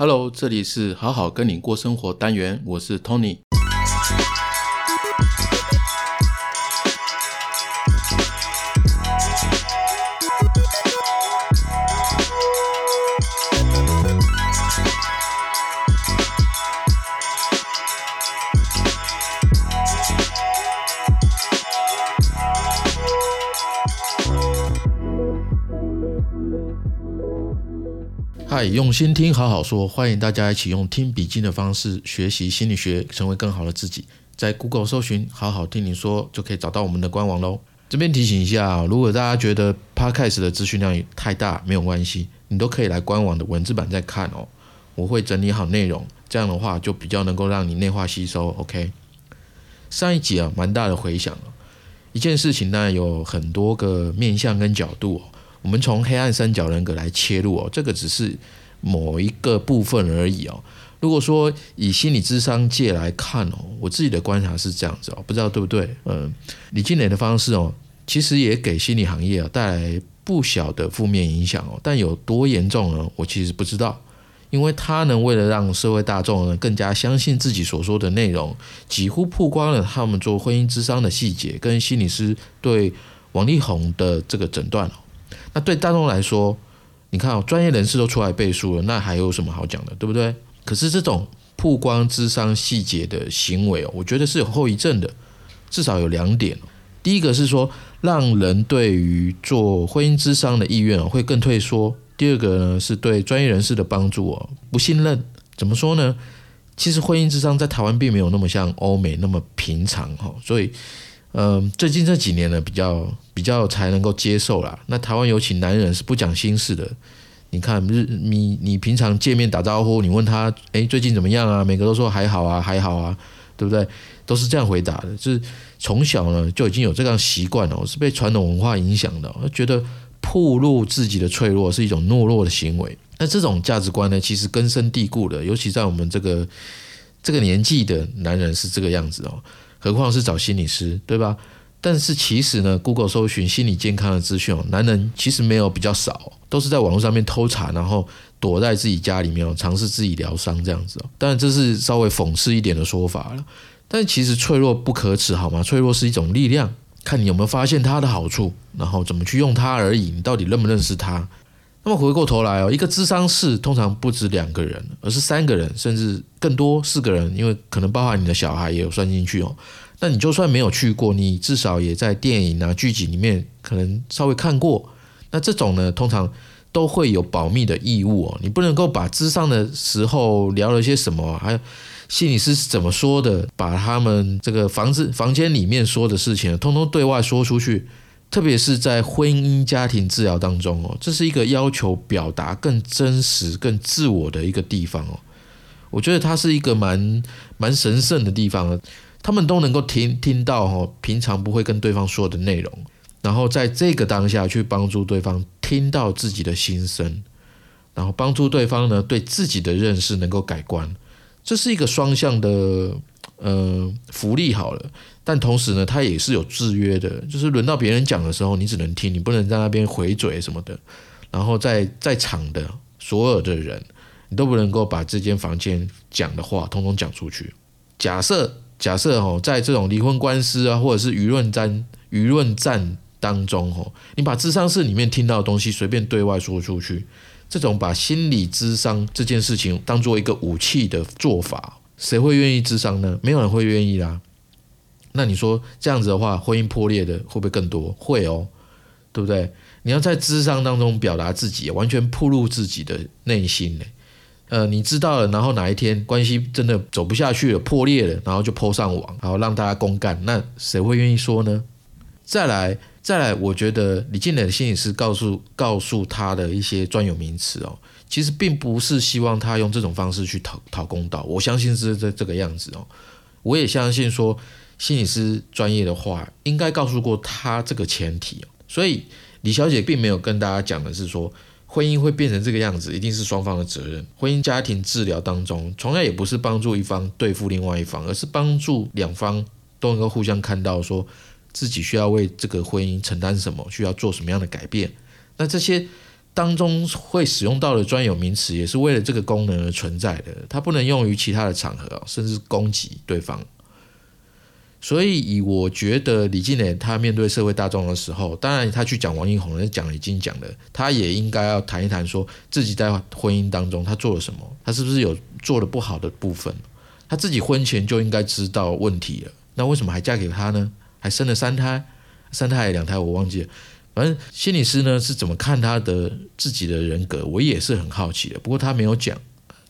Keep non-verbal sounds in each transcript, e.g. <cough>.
Hello，这里是好好跟你过生活单元，我是 Tony。用心听，好好说，欢迎大家一起用听笔记的方式学习心理学，成为更好的自己。在 Google 搜寻“好好听你说”，就可以找到我们的官网喽。这边提醒一下，如果大家觉得 Podcast 的资讯量太大，没有关系，你都可以来官网的文字版再看哦。我会整理好内容，这样的话就比较能够让你内化吸收。OK，上一集啊，蛮大的回响一件事情呢，有很多个面向跟角度。我们从黑暗三角人格来切入哦，这个只是某一个部分而已哦。如果说以心理智商界来看哦，我自己的观察是这样子哦，不知道对不对？嗯，李金磊的方式哦，其实也给心理行业啊带来不小的负面影响哦，但有多严重呢？我其实不知道，因为他呢，为了让社会大众呢更加相信自己所说的内容，几乎曝光了他们做婚姻智商的细节，跟心理师对王力宏的这个诊断。那对大众来说，你看哦，专业人士都出来背书了，那还有什么好讲的，对不对？可是这种曝光智商细节的行为哦，我觉得是有后遗症的，至少有两点。第一个是说，让人对于做婚姻智商的意愿会更退缩；第二个呢，是对专业人士的帮助哦不信任。怎么说呢？其实婚姻智商在台湾并没有那么像欧美那么平常哈，所以。嗯，最近这几年呢，比较比较才能够接受啦。那台湾尤其男人是不讲心事的。你看日你你平常见面打招呼，你问他哎最近怎么样啊？每个都说还好啊，还好啊，对不对？都是这样回答的。就是从小呢就已经有这样习惯了，是被传统文化影响的，觉得暴露自己的脆弱是一种懦弱的行为。那这种价值观呢，其实根深蒂固的，尤其在我们这个这个年纪的男人是这个样子哦。何况是找心理师，对吧？但是其实呢，Google 搜寻心理健康的资讯哦，男人其实没有比较少，都是在网络上面偷查，然后躲在自己家里面，尝试自己疗伤这样子哦。当然这是稍微讽刺一点的说法了。但其实脆弱不可耻，好吗？脆弱是一种力量，看你有没有发现它的好处，然后怎么去用它而已。你到底认不认识它？那么回过头来哦，一个智商室通常不止两个人，而是三个人，甚至更多四个人，因为可能包含你的小孩也有算进去哦。那你就算没有去过，你至少也在电影啊剧集里面可能稍微看过。那这种呢，通常都会有保密的义务哦，你不能够把智商的时候聊了些什么，还有心理师是怎么说的，把他们这个房子房间里面说的事情，通通对外说出去。特别是在婚姻家庭治疗当中哦，这是一个要求表达更真实、更自我的一个地方哦。我觉得它是一个蛮蛮神圣的地方，他们都能够听听到哦，平常不会跟对方说的内容，然后在这个当下去帮助对方听到自己的心声，然后帮助对方呢对自己的认识能够改观，这是一个双向的呃福利好了。但同时呢，它也是有制约的，就是轮到别人讲的时候，你只能听，你不能在那边回嘴什么的。然后在在场的所有的人，你都不能够把这间房间讲的话通通讲出去。假设假设哦，在这种离婚官司啊，或者是舆论战舆论战当中哦，你把智商室里面听到的东西随便对外说出去，这种把心理智商这件事情当做一个武器的做法，谁会愿意智商呢？没有人会愿意啦。那你说这样子的话，婚姻破裂的会不会更多？会哦，对不对？你要在智商当中表达自己，完全暴露自己的内心呢。呃，你知道了，然后哪一天关系真的走不下去了，破裂了，然后就抛上网，然后让大家公干，那谁会愿意说呢？再来，再来，我觉得李静磊的心理师告诉告诉他的一些专有名词哦，其实并不是希望他用这种方式去讨讨公道。我相信是这这个样子哦，我也相信说。心理师专业的话，应该告诉过他这个前提所以李小姐并没有跟大家讲的是说，婚姻会变成这个样子，一定是双方的责任。婚姻家庭治疗当中，从来也不是帮助一方对付另外一方，而是帮助两方都能够互相看到，说自己需要为这个婚姻承担什么，需要做什么样的改变。那这些当中会使用到的专有名词，也是为了这个功能而存在的，它不能用于其他的场合，甚至攻击对方。所以，以我觉得李静蕾她面对社会大众的时候，当然她去讲王力宏，那讲已经讲了，她也应该要谈一谈，说自己在婚姻当中她做了什么，她是不是有做的不好的部分？她自己婚前就应该知道问题了，那为什么还嫁给他呢？还生了三胎，三胎还是两胎，我忘记了。反正心理师呢是怎么看她的自己的人格，我也是很好奇的。不过她没有讲，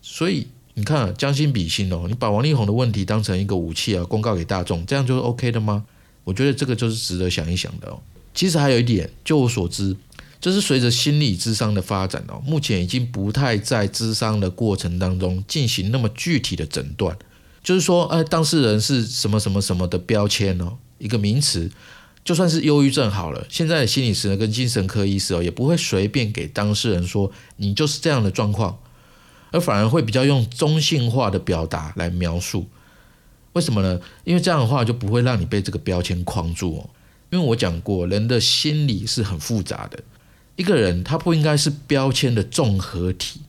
所以。你看，将心比心哦，你把王力宏的问题当成一个武器啊，公告给大众，这样就是 OK 的吗？我觉得这个就是值得想一想的哦。其实还有一点，就我所知，就是随着心理智商的发展哦，目前已经不太在智商的过程当中进行那么具体的诊断，就是说，哎，当事人是什么什么什么的标签哦，一个名词，就算是忧郁症好了，现在的心理师呢跟精神科医师哦，也不会随便给当事人说你就是这样的状况。而反而会比较用中性化的表达来描述，为什么呢？因为这样的话就不会让你被这个标签框住哦。因为我讲过，人的心理是很复杂的，一个人他不应该是标签的综合体，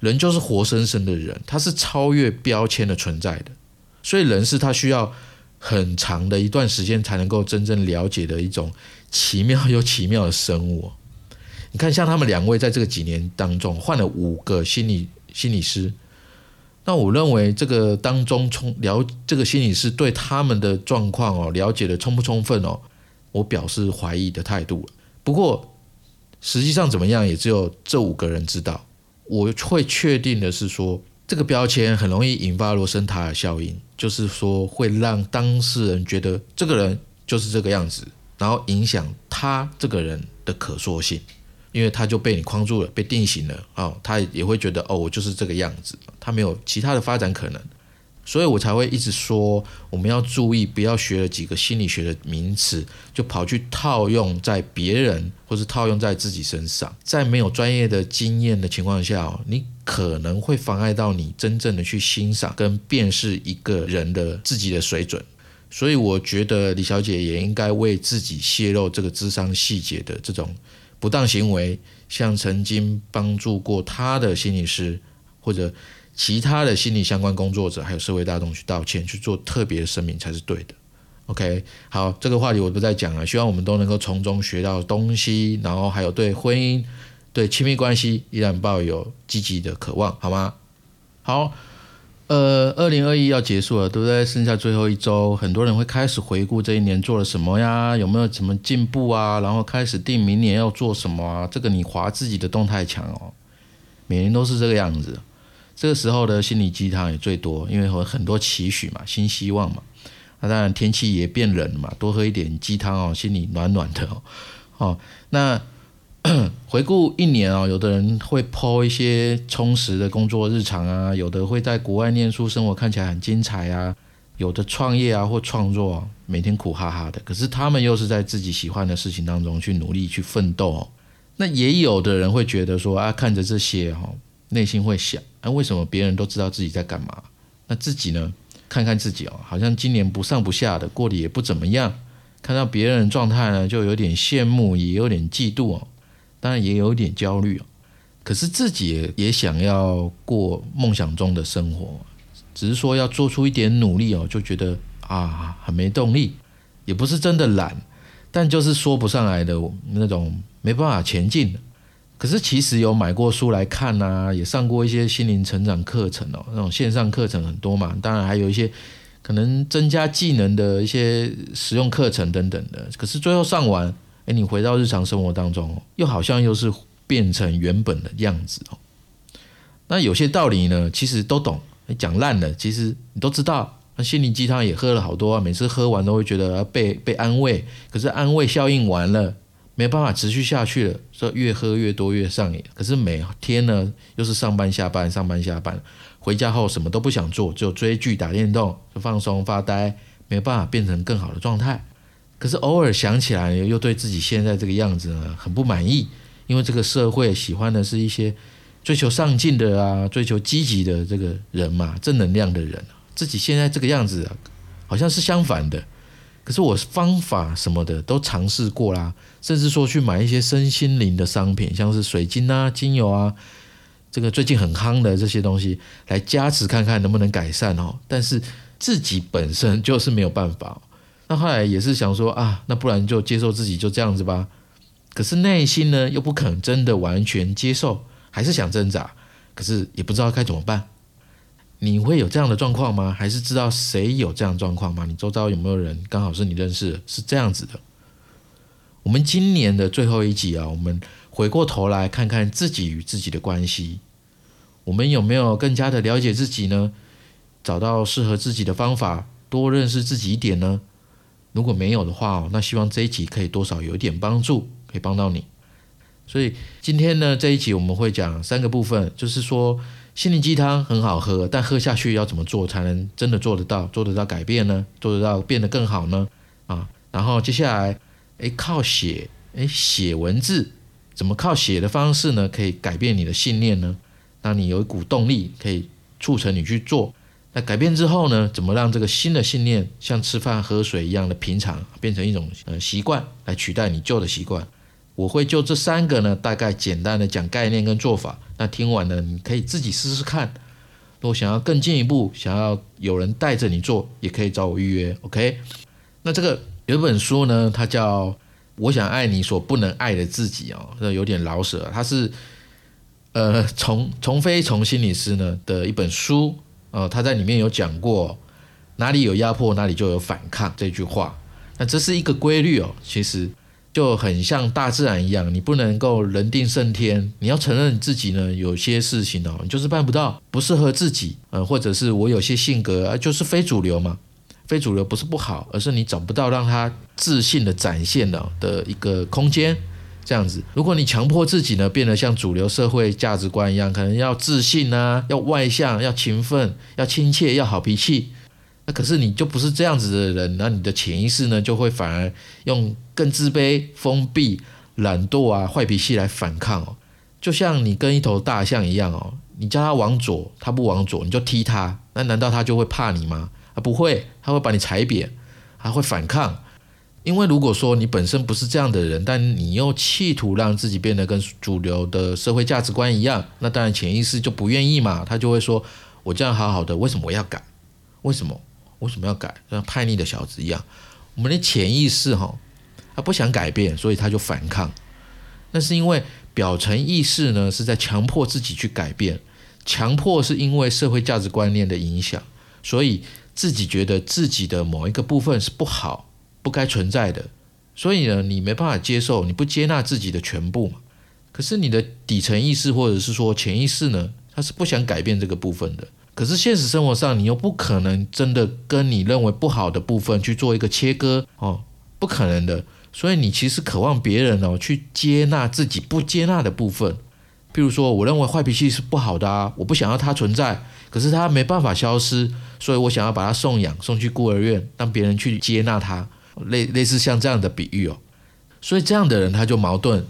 人就是活生生的人，他是超越标签的存在的，所以人是他需要很长的一段时间才能够真正了解的一种奇妙又奇妙的生物。你看，像他们两位在这个几年当中换了五个心理。心理师，那我认为这个当中充了这个心理师对他们的状况哦了解的充不充分哦，我表示怀疑的态度。不过实际上怎么样，也只有这五个人知道。我会确定的是说，这个标签很容易引发罗森塔尔效应，就是说会让当事人觉得这个人就是这个样子，然后影响他这个人的可塑性。因为他就被你框住了，被定型了哦，他也会觉得哦，我就是这个样子，他没有其他的发展可能，所以我才会一直说，我们要注意，不要学了几个心理学的名词，就跑去套用在别人或是套用在自己身上，在没有专业的经验的情况下，你可能会妨碍到你真正的去欣赏跟辨识一个人的自己的水准，所以我觉得李小姐也应该为自己泄露这个智商细节的这种。不当行为，向曾经帮助过他的心理师或者其他的心理相关工作者，还有社会大众去道歉，去做特别声明才是对的。OK，好，这个话题我不再讲了。希望我们都能够从中学到东西，然后还有对婚姻、对亲密关系依然抱有积极的渴望，好吗？好。呃，二零二一要结束了，对不对？剩下最后一周，很多人会开始回顾这一年做了什么呀？有没有什么进步啊？然后开始定明年要做什么啊？这个你划自己的动态墙哦，每年都是这个样子。这个时候的心理鸡汤也最多，因为有很多期许嘛，新希望嘛。那当然天气也变冷了嘛，多喝一点鸡汤哦，心里暖暖的哦。哦，那。<coughs> 回顾一年啊，有的人会抛一些充实的工作日常啊，有的会在国外念书，生活看起来很精彩啊，有的创业啊或创作，每天苦哈哈的。可是他们又是在自己喜欢的事情当中去努力去奋斗。哦那也有的人会觉得说啊，看着这些哈，内心会想，啊，为什么别人都知道自己在干嘛？那自己呢？看看自己哦，好像今年不上不下的，过得也不怎么样。看到别人状态呢，就有点羡慕，也有点嫉妒哦。当然也有一点焦虑可是自己也想要过梦想中的生活，只是说要做出一点努力哦，就觉得啊很没动力，也不是真的懒，但就是说不上来的那种没办法前进。可是其实有买过书来看呐，也上过一些心灵成长课程哦，那种线上课程很多嘛，当然还有一些可能增加技能的一些实用课程等等的。可是最后上完。哎，你回到日常生活当中，又好像又是变成原本的样子哦。那有些道理呢，其实都懂，讲烂了，其实你都知道。那心灵鸡汤也喝了好多啊，每次喝完都会觉得被被安慰，可是安慰效应完了，没办法持续下去了，说越喝越多越上瘾。可是每天呢，又是上班下班，上班下班，回家后什么都不想做，就追剧、打电动、就放松发呆，没办法变成更好的状态。可是偶尔想起来，又对自己现在这个样子呢很不满意，因为这个社会喜欢的是一些追求上进的啊，追求积极的这个人嘛，正能量的人。自己现在这个样子啊，好像是相反的，可是我方法什么的都尝试过啦，甚至说去买一些身心灵的商品，像是水晶啊、精油啊，这个最近很夯的这些东西来加持看看能不能改善哦。但是自己本身就是没有办法。那后来也是想说啊，那不然就接受自己就这样子吧。可是内心呢又不肯真的完全接受，还是想挣扎，可是也不知道该怎么办。你会有这样的状况吗？还是知道谁有这样状况吗？你周遭有没有人刚好是你认识的，是这样子的？我们今年的最后一集啊，我们回过头来看看自己与自己的关系，我们有没有更加的了解自己呢？找到适合自己的方法，多认识自己一点呢？如果没有的话，那希望这一集可以多少有一点帮助，可以帮到你。所以今天呢，这一集我们会讲三个部分，就是说。心灵鸡汤很好喝，但喝下去要怎么做才能真的做得到？做得到改变呢？做得到变得更好呢？啊，然后接下来，诶，靠写，诶，写文字，怎么靠写的方式呢？可以改变你的信念呢？让你有一股动力，可以促成你去做。那改变之后呢？怎么让这个新的信念像吃饭喝水一样的平常，变成一种呃习惯，来取代你旧的习惯？我会就这三个呢，大概简单的讲概念跟做法。那听完呢，你可以自己试试看。如果想要更进一步，想要有人带着你做，也可以找我预约。OK？那这个有一本书呢，它叫《我想爱你所不能爱的自己》哦，这有点老舍。它是呃，从从飞从心理师呢的一本书。呃，他在里面有讲过，哪里有压迫，哪里就有反抗这句话。那这是一个规律哦，其实。就很像大自然一样，你不能够人定胜天，你要承认自己呢，有些事情哦，你就是办不到，不适合自己，呃，或者是我有些性格啊，就是非主流嘛，非主流不是不好，而是你找不到让他自信的展现的的一个空间，这样子。如果你强迫自己呢，变得像主流社会价值观一样，可能要自信啊，要外向，要勤奋，要亲切，要好脾气。那可是你就不是这样子的人，那你的潜意识呢就会反而用更自卑、封闭、懒惰啊、坏脾气来反抗哦。就像你跟一头大象一样哦，你叫它往左，它不往左，你就踢它，那难道它就会怕你吗？啊，不会，它会把你踩扁，还会反抗。因为如果说你本身不是这样的人，但你又企图让自己变得跟主流的社会价值观一样，那当然潜意识就不愿意嘛，他就会说：我这样好好的，为什么我要改？为什么？为什么要改？像叛逆的小子一样，我们的潜意识哈，他不想改变，所以他就反抗。那是因为表层意识呢是在强迫自己去改变，强迫是因为社会价值观念的影响，所以自己觉得自己的某一个部分是不好、不该存在的，所以呢，你没办法接受，你不接纳自己的全部嘛。可是你的底层意识或者是说潜意识呢，他是不想改变这个部分的。可是现实生活上，你又不可能真的跟你认为不好的部分去做一个切割哦，不可能的。所以你其实渴望别人哦去接纳自己不接纳的部分。譬如说，我认为坏脾气是不好的啊，我不想要它存在，可是它没办法消失，所以我想要把它送养，送去孤儿院，让别人去接纳它，类类似像这样的比喻哦。所以这样的人他就矛盾。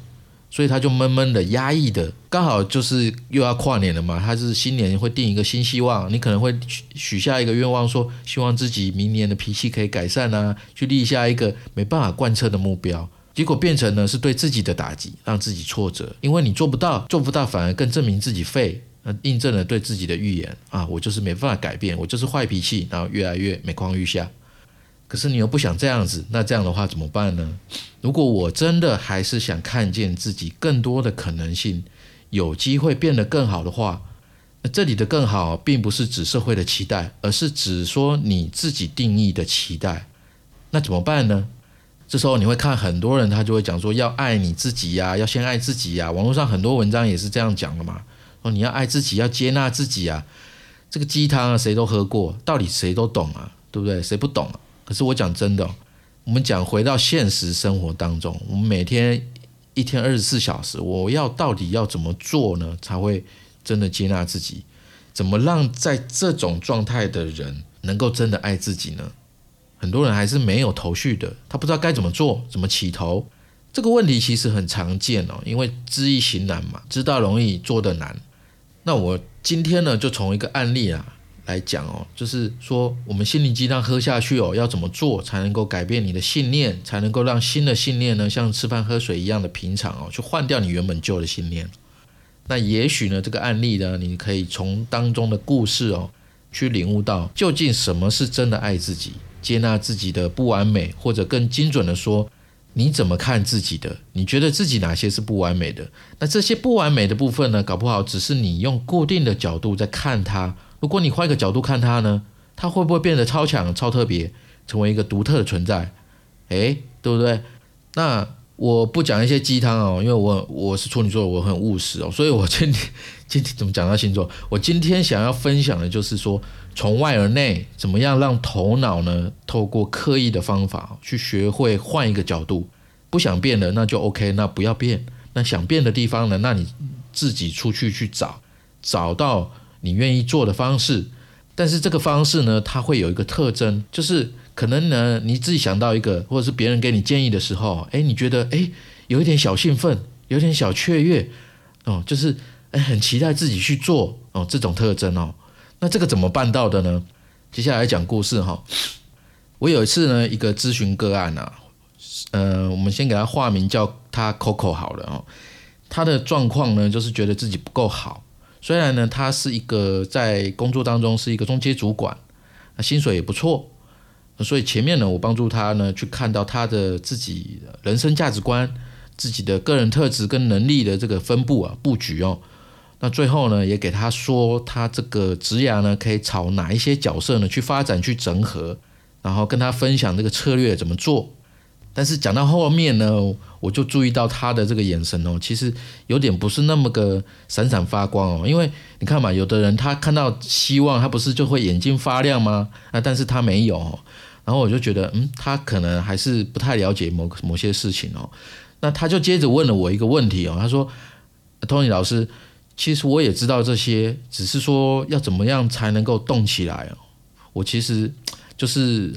所以他就闷闷的、压抑的，刚好就是又要跨年了嘛。他是新年会定一个新希望，你可能会许许下一个愿望，说希望自己明年的脾气可以改善啊，去立下一个没办法贯彻的目标，结果变成呢是对自己的打击，让自己挫折，因为你做不到，做不到反而更证明自己废，那印证了对自己的预言啊，我就是没办法改变，我就是坏脾气，然后越来越每况愈下。可是你又不想这样子，那这样的话怎么办呢？如果我真的还是想看见自己更多的可能性，有机会变得更好的话，那这里的更好并不是指社会的期待，而是指说你自己定义的期待。那怎么办呢？这时候你会看很多人，他就会讲说要爱你自己呀，要先爱自己呀。网络上很多文章也是这样讲的嘛，说你要爱自己，要接纳自己啊。这个鸡汤啊，谁都喝过，到底谁都懂啊，对不对？谁不懂啊？可是我讲真的，我们讲回到现实生活当中，我们每天一天二十四小时，我要到底要怎么做呢？才会真的接纳自己？怎么让在这种状态的人能够真的爱自己呢？很多人还是没有头绪的，他不知道该怎么做，怎么起头。这个问题其实很常见哦，因为知易行难嘛，知道容易，做的难。那我今天呢，就从一个案例啊。来讲哦，就是说我们心灵鸡汤喝下去哦，要怎么做才能够改变你的信念，才能够让新的信念呢，像吃饭喝水一样的平常哦，去换掉你原本旧的信念。那也许呢，这个案例呢，你可以从当中的故事哦，去领悟到究竟什么是真的爱自己，接纳自己的不完美，或者更精准的说。你怎么看自己的？你觉得自己哪些是不完美的？那这些不完美的部分呢？搞不好只是你用固定的角度在看它。如果你换一个角度看它呢，它会不会变得超强、超特别，成为一个独特的存在？诶，对不对？那。我不讲一些鸡汤哦，因为我我是处女座，我很务实哦，所以我今天 <laughs> 今天怎么讲到星座？我今天想要分享的就是说，从外而内，怎么样让头脑呢？透过刻意的方法去学会换一个角度，不想变的那就 OK，那不要变。那想变的地方呢？那你自己出去去找，找到你愿意做的方式。但是这个方式呢，它会有一个特征，就是。可能呢，你自己想到一个，或者是别人给你建议的时候，哎，你觉得哎，有一点小兴奋，有点小雀跃，哦，就是哎，很期待自己去做哦，这种特征哦，那这个怎么办到的呢？接下来讲故事哈。我有一次呢，一个咨询个案啊，呃，我们先给他化名叫他 Coco 好了哦。他的状况呢，就是觉得自己不够好，虽然呢，他是一个在工作当中是一个中阶主管，那薪水也不错。所以前面呢，我帮助他呢去看到他的自己人生价值观、自己的个人特质跟能力的这个分布啊布局哦。那最后呢，也给他说他这个职涯呢可以朝哪一些角色呢去发展、去整合，然后跟他分享这个策略怎么做。但是讲到后面呢，我就注意到他的这个眼神哦，其实有点不是那么个闪闪发光哦。因为你看嘛，有的人他看到希望，他不是就会眼睛发亮吗？啊，但是他没有。然后我就觉得，嗯，他可能还是不太了解某某些事情哦。那他就接着问了我一个问题哦，他说：“Tony 老师，其实我也知道这些，只是说要怎么样才能够动起来哦？我其实就是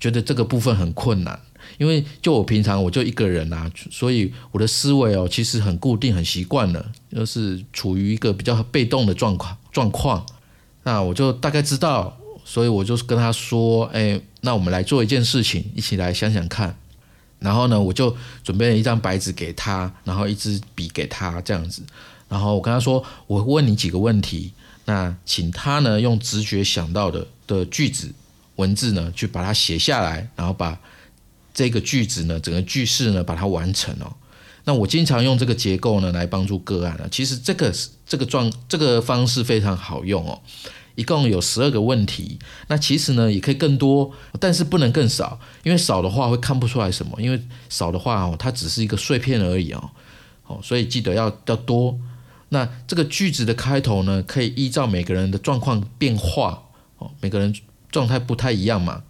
觉得这个部分很困难，因为就我平常我就一个人啊，所以我的思维哦其实很固定、很习惯了，就是处于一个比较被动的状况状况。那我就大概知道。”所以我就跟他说：“哎，那我们来做一件事情，一起来想想看。”然后呢，我就准备了一张白纸给他，然后一支笔给他这样子。然后我跟他说：“我问你几个问题，那请他呢用直觉想到的的句子文字呢去把它写下来，然后把这个句子呢整个句式呢把它完成哦。那我经常用这个结构呢来帮助个案啊。其实这个这个状这个方式非常好用哦。”一共有十二个问题，那其实呢也可以更多，但是不能更少，因为少的话会看不出来什么，因为少的话哦，它只是一个碎片而已哦，哦，所以记得要要多。那这个句子的开头呢，可以依照每个人的状况变化哦，每个人状态不太一样嘛，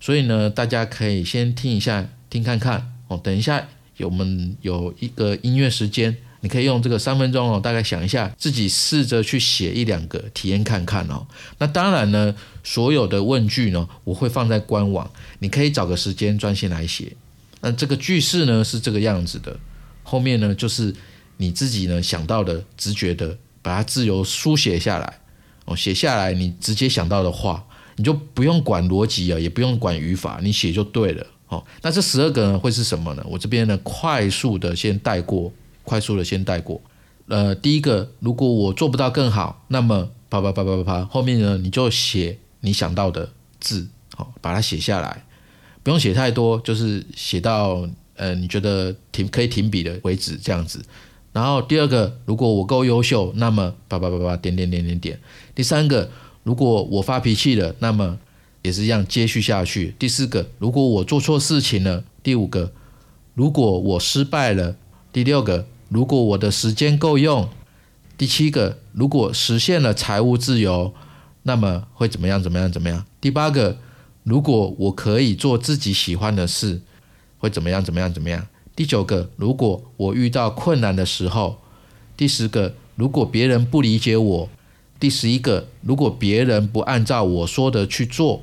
所以呢，大家可以先听一下，听看看哦，等一下有我们有一个音乐时间。你可以用这个三分钟哦，大概想一下，自己试着去写一两个体验看看哦。那当然呢，所有的问句呢，我会放在官网，你可以找个时间专心来写。那这个句式呢是这个样子的，后面呢就是你自己呢想到的、直觉的，把它自由书写下来哦。写下来你直接想到的话，你就不用管逻辑啊，也不用管语法，你写就对了哦。那这十二个呢会是什么呢？我这边呢快速的先带过。快速的先带过，呃，第一个，如果我做不到更好，那么啪啪啪啪啪啪，后面呢你就写你想到的字，好，把它写下来，不用写太多，就是写到呃你觉得停可以停笔的为止这样子。然后第二个，如果我够优秀，那么啪啪啪啪点点点点点。第三个，如果我发脾气了，那么也是一样接续下去。第四个，如果我做错事情了。第五个，如果我失败了。第六个。如果我的时间够用，第七个，如果实现了财务自由，那么会怎么样？怎么样？怎么样？第八个，如果我可以做自己喜欢的事，会怎么样？怎么样？怎么样？第九个，如果我遇到困难的时候，第十个，如果别人不理解我，第十一个，如果别人不按照我说的去做，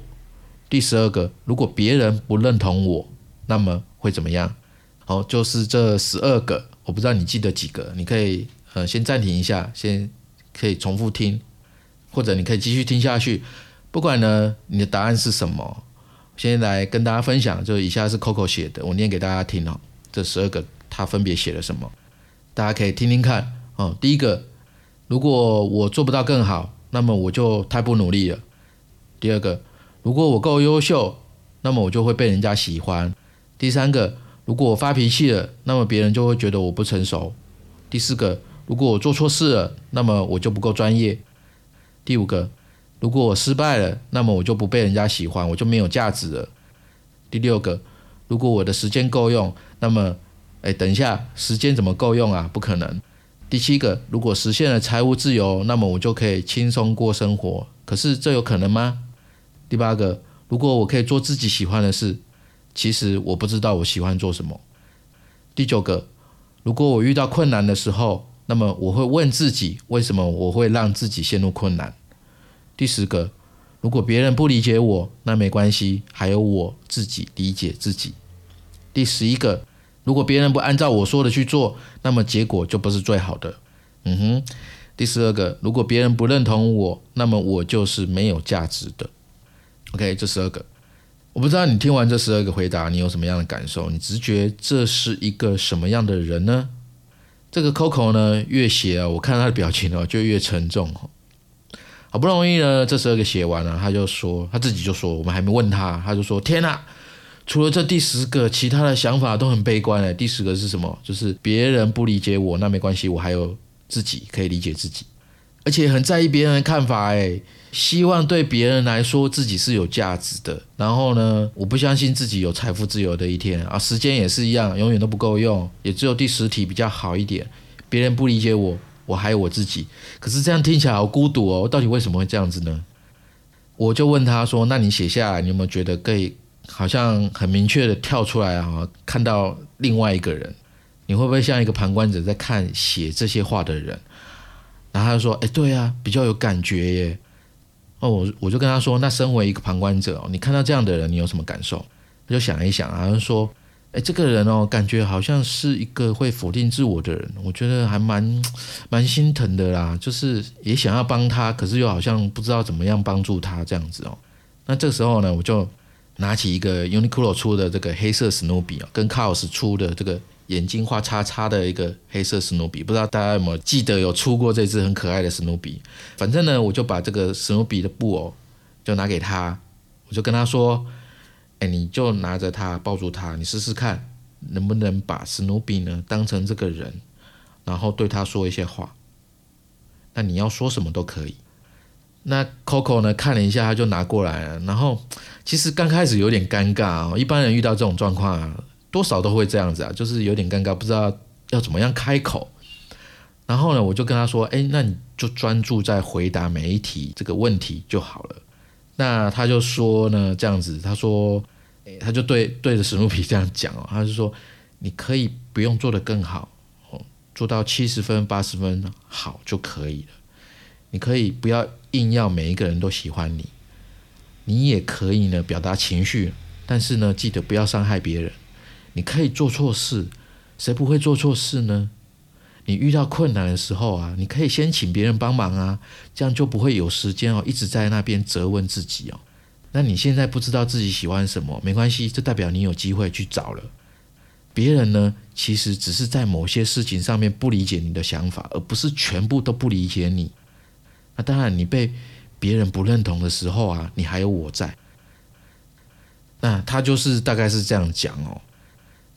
第十二个，如果别人不认同我，那么会怎么样？好，就是这十二个。我不知道你记得几个，你可以呃先暂停一下，先可以重复听，或者你可以继续听下去。不管呢你的答案是什么，先来跟大家分享，就以下是 Coco 写的，我念给大家听哦。这十二个他分别写了什么？大家可以听听看哦。第一个，如果我做不到更好，那么我就太不努力了。第二个，如果我够优秀，那么我就会被人家喜欢。第三个，如果我发脾气了，那么别人就会觉得我不成熟。第四个，如果我做错事了，那么我就不够专业。第五个，如果我失败了，那么我就不被人家喜欢，我就没有价值了。第六个，如果我的时间够用，那么哎，等一下，时间怎么够用啊？不可能。第七个，如果实现了财务自由，那么我就可以轻松过生活。可是这有可能吗？第八个，如果我可以做自己喜欢的事，其实我不知道我喜欢做什么。第九个，如果我遇到困难的时候，那么我会问自己，为什么我会让自己陷入困难？第十个，如果别人不理解我，那没关系，还有我自己理解自己。第十一个。如果别人不按照我说的去做，那么结果就不是最好的。嗯哼。第十二个，如果别人不认同我，那么我就是没有价值的。OK，这十二个，我不知道你听完这十二个回答，你有什么样的感受？你直觉这是一个什么样的人呢？这个 Coco 呢，越写啊，我看他的表情哦，就越沉重。好不容易呢，这十二个写完了，他就说，他自己就说，我们还没问他，他就说，天哪！除了这第十个，其他的想法都很悲观诶。第十个是什么？就是别人不理解我，那没关系，我还有自己可以理解自己，而且很在意别人的看法诶，希望对别人来说自己是有价值的。然后呢，我不相信自己有财富自由的一天啊，时间也是一样，永远都不够用，也只有第十题比较好一点。别人不理解我，我还有我自己。可是这样听起来好孤独哦，到底为什么会这样子呢？我就问他说：“那你写下来，你有没有觉得可以？”好像很明确的跳出来啊，看到另外一个人，你会不会像一个旁观者在看写这些话的人？然后他就说：“哎，对啊，比较有感觉耶。”哦，我我就跟他说：“那身为一个旁观者，你看到这样的人，你有什么感受？”他就想一想，好像说：“哎，这个人哦，感觉好像是一个会否定自我的人，我觉得还蛮蛮心疼的啦，就是也想要帮他，可是又好像不知道怎么样帮助他这样子哦。”那这个时候呢，我就。拿起一个 Uniqlo 出的这个黑色史努比啊，跟 Kaws 出的这个眼睛画叉叉的一个黑色史努比，不知道大家有没有记得有出过这只很可爱的史努比？反正呢，我就把这个史努比的布偶就拿给他，我就跟他说：“哎，你就拿着它，抱住它，你试试看能不能把史努比呢当成这个人，然后对他说一些话。那你要说什么都可以。”那 Coco 呢？看了一下，他就拿过来了。然后其实刚开始有点尴尬啊，一般人遇到这种状况啊，多少都会这样子啊，就是有点尴尬，不知道要怎么样开口。然后呢，我就跟他说：“哎，那你就专注在回答每一题这个问题就好了。”那他就说呢，这样子，他说，他就对对着史努比这样讲哦，他就说：“你可以不用做得更好哦，做到七十分、八十分好就可以了。你可以不要。”硬要每一个人都喜欢你，你也可以呢表达情绪，但是呢记得不要伤害别人。你可以做错事，谁不会做错事呢？你遇到困难的时候啊，你可以先请别人帮忙啊，这样就不会有时间哦一直在那边责问自己哦。那你现在不知道自己喜欢什么，没关系，这代表你有机会去找了。别人呢其实只是在某些事情上面不理解你的想法，而不是全部都不理解你。那当然，你被别人不认同的时候啊，你还有我在。那他就是大概是这样讲哦。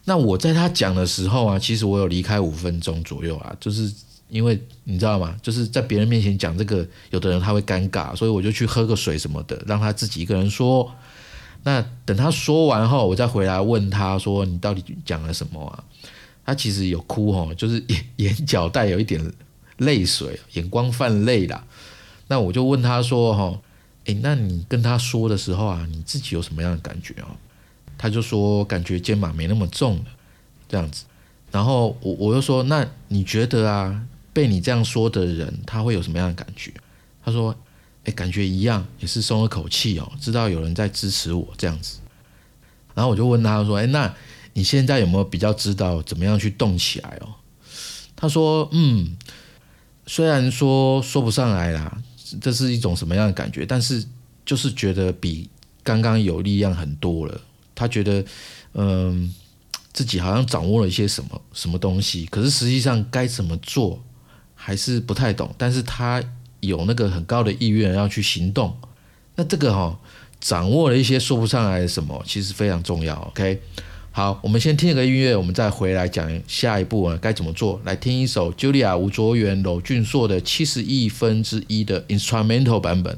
那我在他讲的时候啊，其实我有离开五分钟左右啊，就是因为你知道吗？就是在别人面前讲这个，有的人他会尴尬，所以我就去喝个水什么的，让他自己一个人说。那等他说完后，我再回来问他说：“你到底讲了什么啊？”他其实有哭哦，就是眼 <laughs> 眼角带有一点泪水，眼光泛泪啦。那我就问他说：“哈，诶，那你跟他说的时候啊，你自己有什么样的感觉啊？”他就说：“感觉肩膀没那么重了，这样子。”然后我我又说：“那你觉得啊，被你这样说的人，他会有什么样的感觉？”他说：“诶，感觉一样，也是松了口气哦，知道有人在支持我这样子。”然后我就问他说：“诶，那你现在有没有比较知道怎么样去动起来哦？”他说：“嗯，虽然说说不上来啦。”这是一种什么样的感觉？但是就是觉得比刚刚有力量很多了。他觉得，嗯，自己好像掌握了一些什么什么东西，可是实际上该怎么做还是不太懂。但是他有那个很高的意愿要去行动。那这个哈，掌握了一些说不上来的什么，其实非常重要。OK。好，我们先听一个音乐，我们再回来讲下一步啊该怎么做。来听一首 Julia 吴卓源、娄俊硕的七十亿分之一的 Instrumental 版本。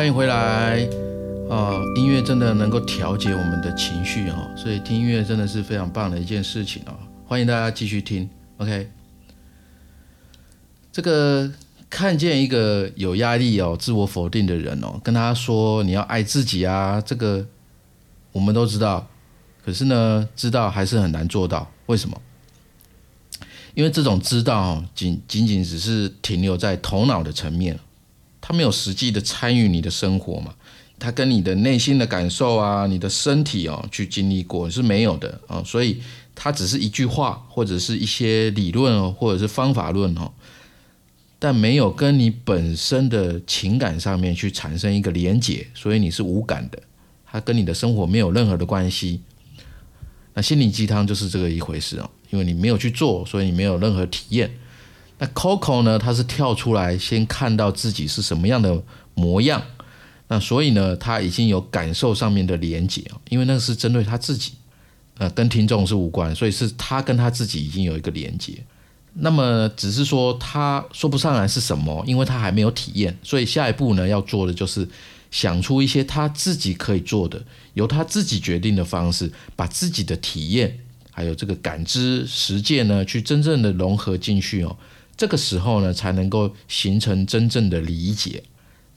欢迎回来啊！音乐真的能够调节我们的情绪哦，所以听音乐真的是非常棒的一件事情哦。欢迎大家继续听，OK。这个看见一个有压力哦、自我否定的人哦，跟他说你要爱自己啊，这个我们都知道，可是呢，知道还是很难做到。为什么？因为这种知道仅仅仅只是停留在头脑的层面。他没有实际的参与你的生活嘛？他跟你的内心的感受啊，你的身体哦，去经历过是没有的啊，所以他只是一句话，或者是一些理论哦或者是方法论哦，但没有跟你本身的情感上面去产生一个连结，所以你是无感的，他跟你的生活没有任何的关系。那心灵鸡汤就是这个一回事哦，因为你没有去做，所以你没有任何体验。那 Coco 呢？他是跳出来先看到自己是什么样的模样，那所以呢，他已经有感受上面的连结因为那是针对他自己，呃，跟听众是无关，所以是他跟他自己已经有一个连接。那么只是说他说不上来是什么，因为他还没有体验，所以下一步呢要做的就是想出一些他自己可以做的，由他自己决定的方式，把自己的体验。还有这个感知、实践呢，去真正的融合进去哦。这个时候呢，才能够形成真正的理解。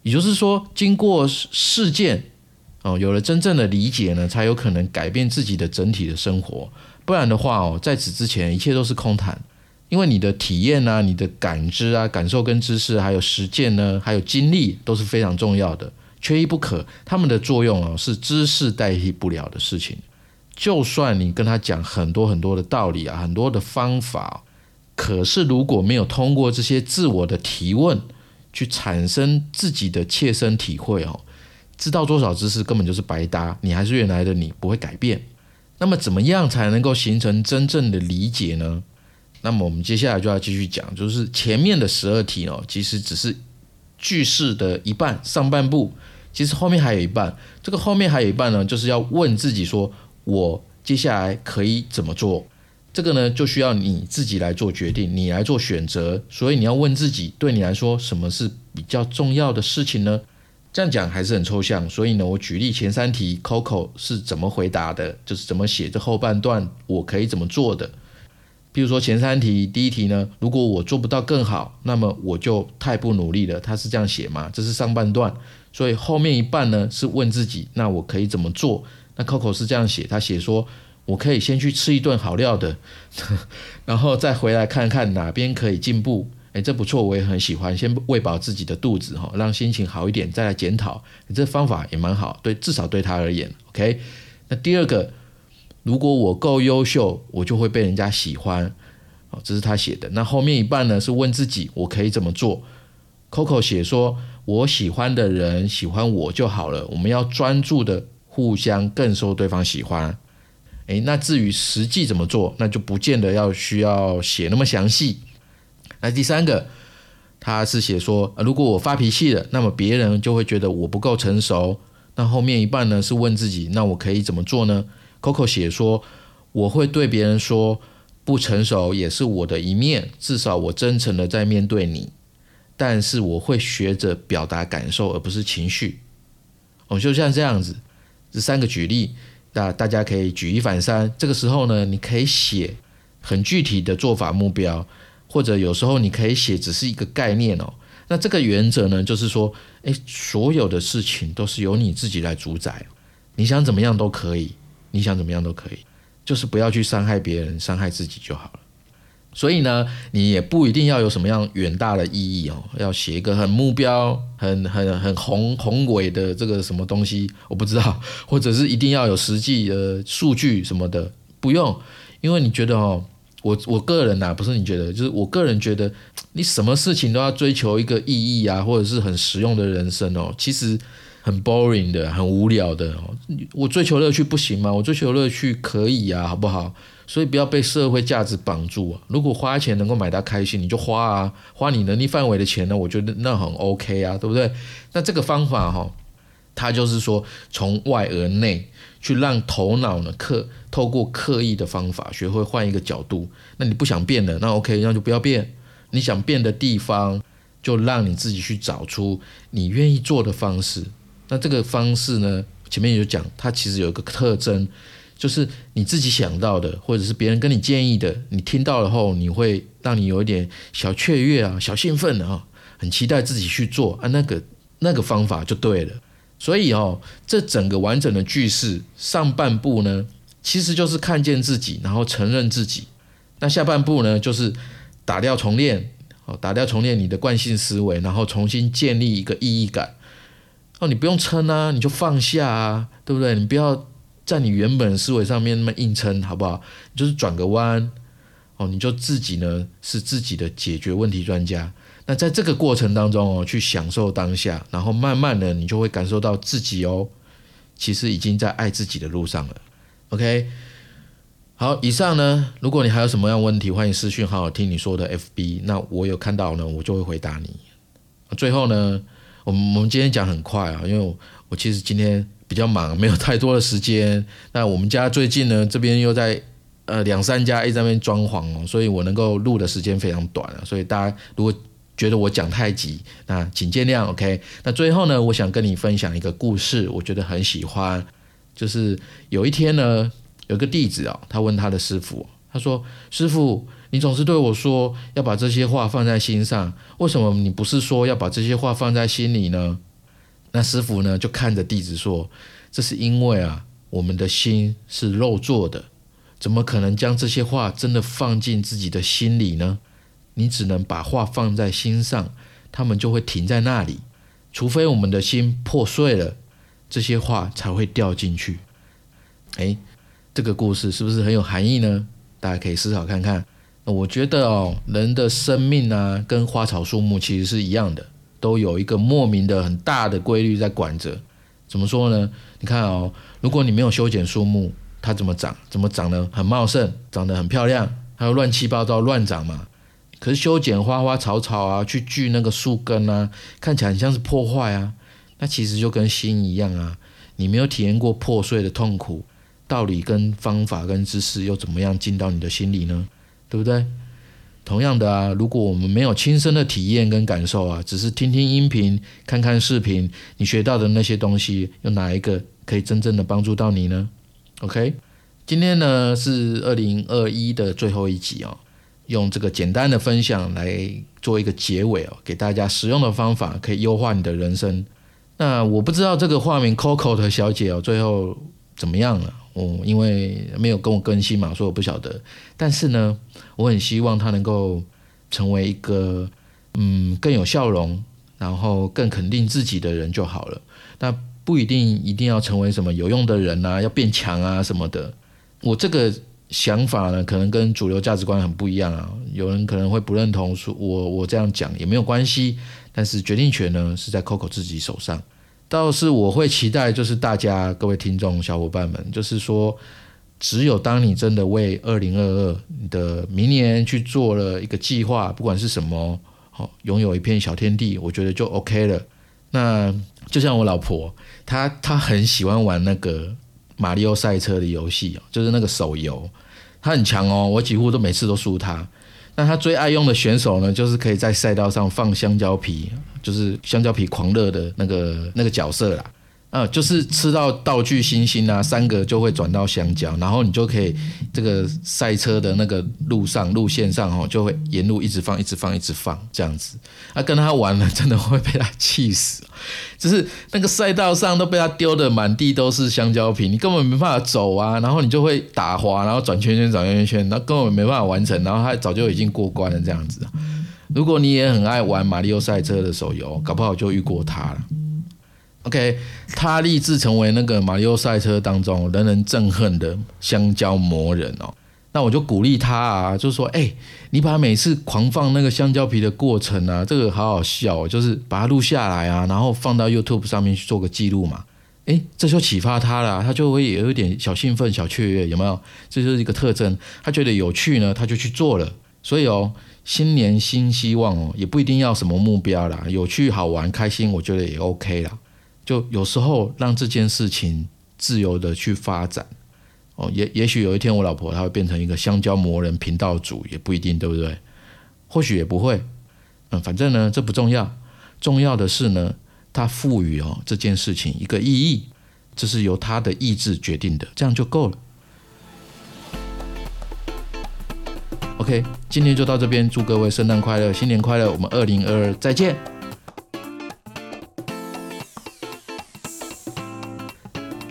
也就是说，经过事件哦，有了真正的理解呢，才有可能改变自己的整体的生活。不然的话哦，在此之前，一切都是空谈。因为你的体验啊、你的感知啊、感受跟知识，还有实践呢，还有经历，都是非常重要的，缺一不可。他们的作用哦，是知识代替不了的事情。就算你跟他讲很多很多的道理啊，很多的方法，可是如果没有通过这些自我的提问，去产生自己的切身体会哦，知道多少知识根本就是白搭，你还是原来的你，不会改变。那么怎么样才能够形成真正的理解呢？那么我们接下来就要继续讲，就是前面的十二题哦，其实只是句式的一半，上半部，其实后面还有一半。这个后面还有一半呢，就是要问自己说。我接下来可以怎么做？这个呢，就需要你自己来做决定，你来做选择。所以你要问自己，对你来说，什么是比较重要的事情呢？这样讲还是很抽象。所以呢，我举例前三题，Coco 是怎么回答的，就是怎么写这后半段，我可以怎么做的。比如说前三题，第一题呢，如果我做不到更好，那么我就太不努力了。他是这样写嘛？这是上半段，所以后面一半呢是问自己，那我可以怎么做？那 Coco 是这样写，他写说：“我可以先去吃一顿好料的，<laughs> 然后再回来看看哪边可以进步。哎，这不错，我也很喜欢。先喂饱自己的肚子哈，让心情好一点，再来检讨。这方法也蛮好，对，至少对他而言，OK。那第二个，如果我够优秀，我就会被人家喜欢。哦，这是他写的。那后面一半呢，是问自己，我可以怎么做？Coco 写说：我喜欢的人喜欢我就好了。我们要专注的。互相更受对方喜欢，诶，那至于实际怎么做，那就不见得要需要写那么详细。那第三个，他是写说，如果我发脾气了，那么别人就会觉得我不够成熟。那后面一半呢是问自己，那我可以怎么做呢？Coco 写说，我会对别人说，不成熟也是我的一面，至少我真诚的在面对你，但是我会学着表达感受，而不是情绪。哦，就像这样子。这三个举例，那大家可以举一反三。这个时候呢，你可以写很具体的做法目标，或者有时候你可以写只是一个概念哦。那这个原则呢，就是说，诶，所有的事情都是由你自己来主宰，你想怎么样都可以，你想怎么样都可以，就是不要去伤害别人，伤害自己就好了。所以呢，你也不一定要有什么样远大的意义哦，要写一个很目标、很很很宏宏伟的这个什么东西，我不知道，<laughs> 或者是一定要有实际的数据什么的，不用，因为你觉得哦，我我个人呐，不是你觉得，就是我个人觉得，你什么事情都要追求一个意义啊，或者是很实用的人生哦，其实很 boring 的，很无聊的哦。我追求乐趣不行吗？我追求乐趣可以啊，好不好？所以不要被社会价值绑住啊！如果花钱能够买到开心，你就花啊，花你能力范围的钱呢，我觉得那很 OK 啊，对不对？那这个方法哈，它就是说从外而内去让头脑呢刻透过刻意的方法学会换一个角度。那你不想变的，那 OK，那就不要变。你想变的地方，就让你自己去找出你愿意做的方式。那这个方式呢，前面有讲，它其实有一个特征。就是你自己想到的，或者是别人跟你建议的，你听到了后，你会让你有一点小雀跃啊，小兴奋啊，很期待自己去做啊，那个那个方法就对了。所以哦，这整个完整的句式上半部呢，其实就是看见自己，然后承认自己；那下半部呢，就是打掉重练，哦，打掉重练你的惯性思维，然后重新建立一个意义感。哦，你不用撑啊，你就放下啊，对不对？你不要。在你原本思维上面那么硬撑，好不好？就是转个弯，哦，你就自己呢是自己的解决问题专家。那在这个过程当中哦，去享受当下，然后慢慢的你就会感受到自己哦，其实已经在爱自己的路上了。OK，好，以上呢，如果你还有什么样问题，欢迎私讯好好听你说的 FB，那我有看到呢，我就会回答你。最后呢，我们我们今天讲很快啊，因为我我其实今天。比较忙，没有太多的时间。那我们家最近呢，这边又在呃两三家一在那边装潢哦，所以我能够录的时间非常短了。所以大家如果觉得我讲太急，那请见谅。OK，那最后呢，我想跟你分享一个故事，我觉得很喜欢。就是有一天呢，有个弟子啊，他问他的师傅，他说：“师傅，你总是对我说要把这些话放在心上，为什么你不是说要把这些话放在心里呢？”那师傅呢就看着弟子说：“这是因为啊，我们的心是肉做的，怎么可能将这些话真的放进自己的心里呢？你只能把话放在心上，他们就会停在那里，除非我们的心破碎了，这些话才会掉进去。”哎。这个故事是不是很有含义呢？大家可以思考看看。我觉得哦，人的生命啊，跟花草树木其实是一样的，都有一个莫名的很大的规律在管着。怎么说呢？你看哦，如果你没有修剪树木，它怎么长？怎么长得很茂盛，长得很漂亮？它乱七八糟乱长嘛。可是修剪花花草草啊，去锯那个树根啊，看起来很像是破坏啊。那其实就跟心一样啊，你没有体验过破碎的痛苦。道理跟方法跟知识又怎么样进到你的心里呢？对不对？同样的啊，如果我们没有亲身的体验跟感受啊，只是听听音频、看看视频，你学到的那些东西，有哪一个可以真正的帮助到你呢？OK，今天呢是二零二一的最后一集哦，用这个简单的分享来做一个结尾哦，给大家实用的方法，可以优化你的人生。那我不知道这个化名 Coco 的小姐哦，最后怎么样了？哦，因为没有跟我更新嘛，所以我不晓得。但是呢，我很希望他能够成为一个嗯更有笑容，然后更肯定自己的人就好了。那不一定一定要成为什么有用的人啊，要变强啊什么的。我这个想法呢，可能跟主流价值观很不一样啊。有人可能会不认同，说我我这样讲也没有关系。但是决定权呢，是在 Coco 自己手上。倒是我会期待，就是大家各位听众小伙伴们，就是说，只有当你真的为二零二二的明年去做了一个计划，不管是什么，好，拥有一片小天地，我觉得就 OK 了。那就像我老婆，她她很喜欢玩那个马里奥赛车的游戏就是那个手游，她很强哦，我几乎都每次都输她。那他最爱用的选手呢，就是可以在赛道上放香蕉皮，就是香蕉皮狂热的那个那个角色啦。啊，就是吃到道具星星啊，三个就会转到香蕉，然后你就可以这个赛车的那个路上路线上哦，就会沿路一直放，一直放，一直放这样子。啊，跟他玩了，真的会被他气死，就是那个赛道上都被他丢的满地都是香蕉皮，你根本没办法走啊，然后你就会打滑，然后转圈圈转圈圈，那根本没办法完成，然后他早就已经过关了这样子。如果你也很爱玩马里奥赛车的手游，搞不好就遇过他了。OK，他立志成为那个马里奥赛车当中人人憎恨的香蕉魔人哦。那我就鼓励他啊，就说：哎，你把每次狂放那个香蕉皮的过程啊，这个好好笑，哦就是把它录下来啊，然后放到 YouTube 上面去做个记录嘛。哎，这就启发他了，他就会有一点小兴奋、小雀跃，有没有？这就是一个特征。他觉得有趣呢，他就去做了。所以哦，新年新希望哦，也不一定要什么目标啦，有趣、好玩、开心，我觉得也 OK 啦。就有时候让这件事情自由的去发展，哦，也也许有一天我老婆她会变成一个香蕉魔人频道主，也不一定，对不对？或许也不会，嗯，反正呢这不重要，重要的是呢，她赋予哦这件事情一个意义，这是由她的意志决定的，这样就够了。OK，今天就到这边，祝各位圣诞快乐，新年快乐，我们二零二二再见。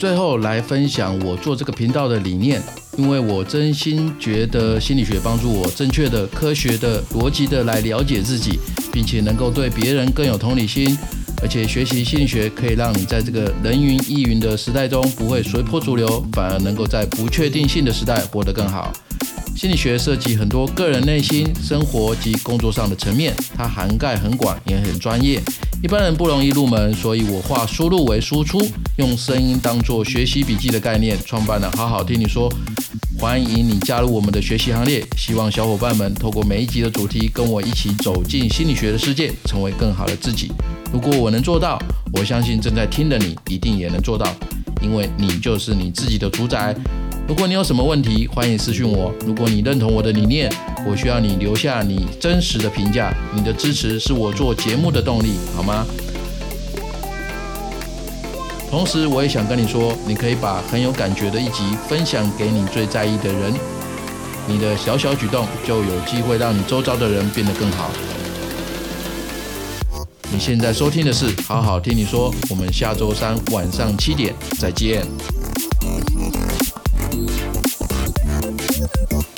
最后来分享我做这个频道的理念，因为我真心觉得心理学帮助我正确的、科学的、逻辑的来了解自己，并且能够对别人更有同理心，而且学习心理学可以让你在这个人云亦云的时代中不会随波逐流，反而能够在不确定性的时代活得更好。心理学涉及很多个人内心、生活及工作上的层面，它涵盖很广，也很专业。一般人不容易入门，所以我化输入为输出，用声音当做学习笔记的概念，创办了好好听你说。欢迎你加入我们的学习行列，希望小伙伴们透过每一集的主题，跟我一起走进心理学的世界，成为更好的自己。如果我能做到，我相信正在听的你一定也能做到，因为你就是你自己的主宰。如果你有什么问题，欢迎私讯我。如果你认同我的理念，我需要你留下你真实的评价。你的支持是我做节目的动力，好吗？同时，我也想跟你说，你可以把很有感觉的一集分享给你最在意的人，你的小小举动就有机会让你周遭的人变得更好。你现在收听的是《好好听你说》，我们下周三晚上七点再见。Thank you.